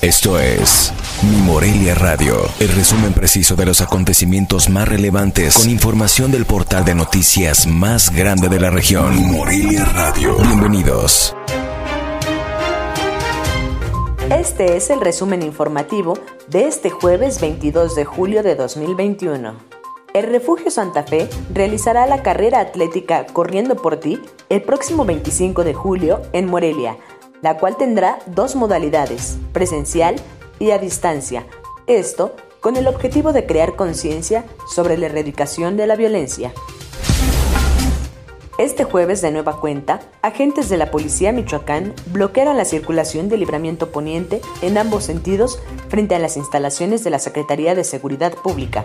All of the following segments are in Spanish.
Esto es Mi Morelia Radio, el resumen preciso de los acontecimientos más relevantes con información del portal de noticias más grande de la región. Mi Morelia Radio. Bienvenidos. Este es el resumen informativo de este jueves 22 de julio de 2021. El Refugio Santa Fe realizará la carrera atlética Corriendo por ti el próximo 25 de julio en Morelia la cual tendrá dos modalidades, presencial y a distancia. Esto con el objetivo de crear conciencia sobre la erradicación de la violencia. Este jueves, de nueva cuenta, agentes de la Policía Michoacán bloquearon la circulación de libramiento poniente en ambos sentidos frente a las instalaciones de la Secretaría de Seguridad Pública.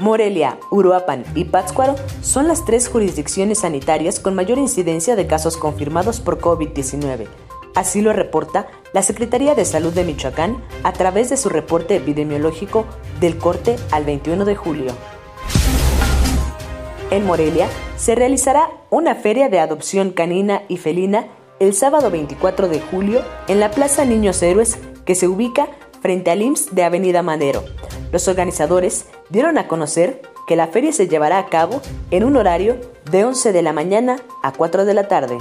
Morelia, Uruapan y Pátzcuaro son las tres jurisdicciones sanitarias con mayor incidencia de casos confirmados por COVID-19. Así lo reporta la Secretaría de Salud de Michoacán a través de su reporte epidemiológico del corte al 21 de julio. En Morelia se realizará una feria de adopción canina y felina el sábado 24 de julio en la Plaza Niños Héroes que se ubica frente al IMSS de Avenida Madero. Los organizadores dieron a conocer que la feria se llevará a cabo en un horario de 11 de la mañana a 4 de la tarde.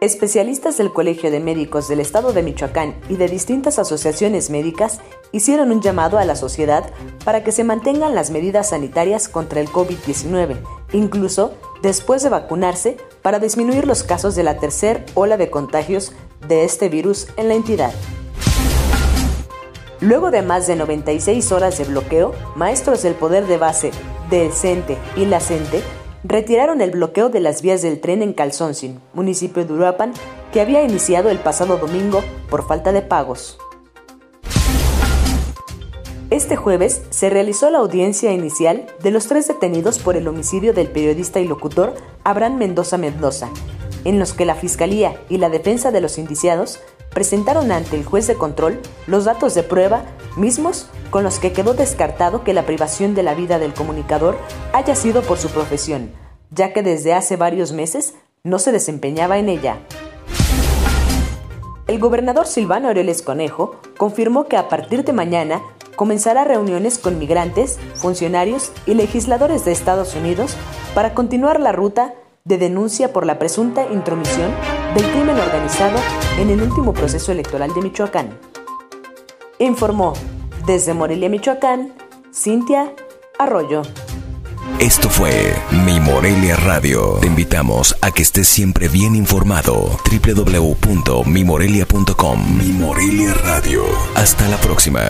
Especialistas del Colegio de Médicos del Estado de Michoacán y de distintas asociaciones médicas hicieron un llamado a la sociedad para que se mantengan las medidas sanitarias contra el COVID-19, incluso después de vacunarse para disminuir los casos de la tercera ola de contagios de este virus en la entidad. Luego de más de 96 horas de bloqueo, maestros del poder de base del CENTE y la CENTE retiraron el bloqueo de las vías del tren en Calzoncin, municipio de Uruapan, que había iniciado el pasado domingo por falta de pagos. Este jueves se realizó la audiencia inicial de los tres detenidos por el homicidio del periodista y locutor Abraham Mendoza Mendoza, en los que la Fiscalía y la defensa de los indiciados presentaron ante el juez de control los datos de prueba mismos con los que quedó descartado que la privación de la vida del comunicador haya sido por su profesión, ya que desde hace varios meses no se desempeñaba en ella. El gobernador Silvano Aureles Conejo confirmó que a partir de mañana comenzará reuniones con migrantes, funcionarios y legisladores de Estados Unidos para continuar la ruta de denuncia por la presunta intromisión del crimen organizado en el último proceso electoral de Michoacán. Informó desde Morelia, Michoacán, Cintia Arroyo. Esto fue Mi Morelia Radio. Te invitamos a que estés siempre bien informado. www.mimorelia.com Mi Morelia Radio. Hasta la próxima.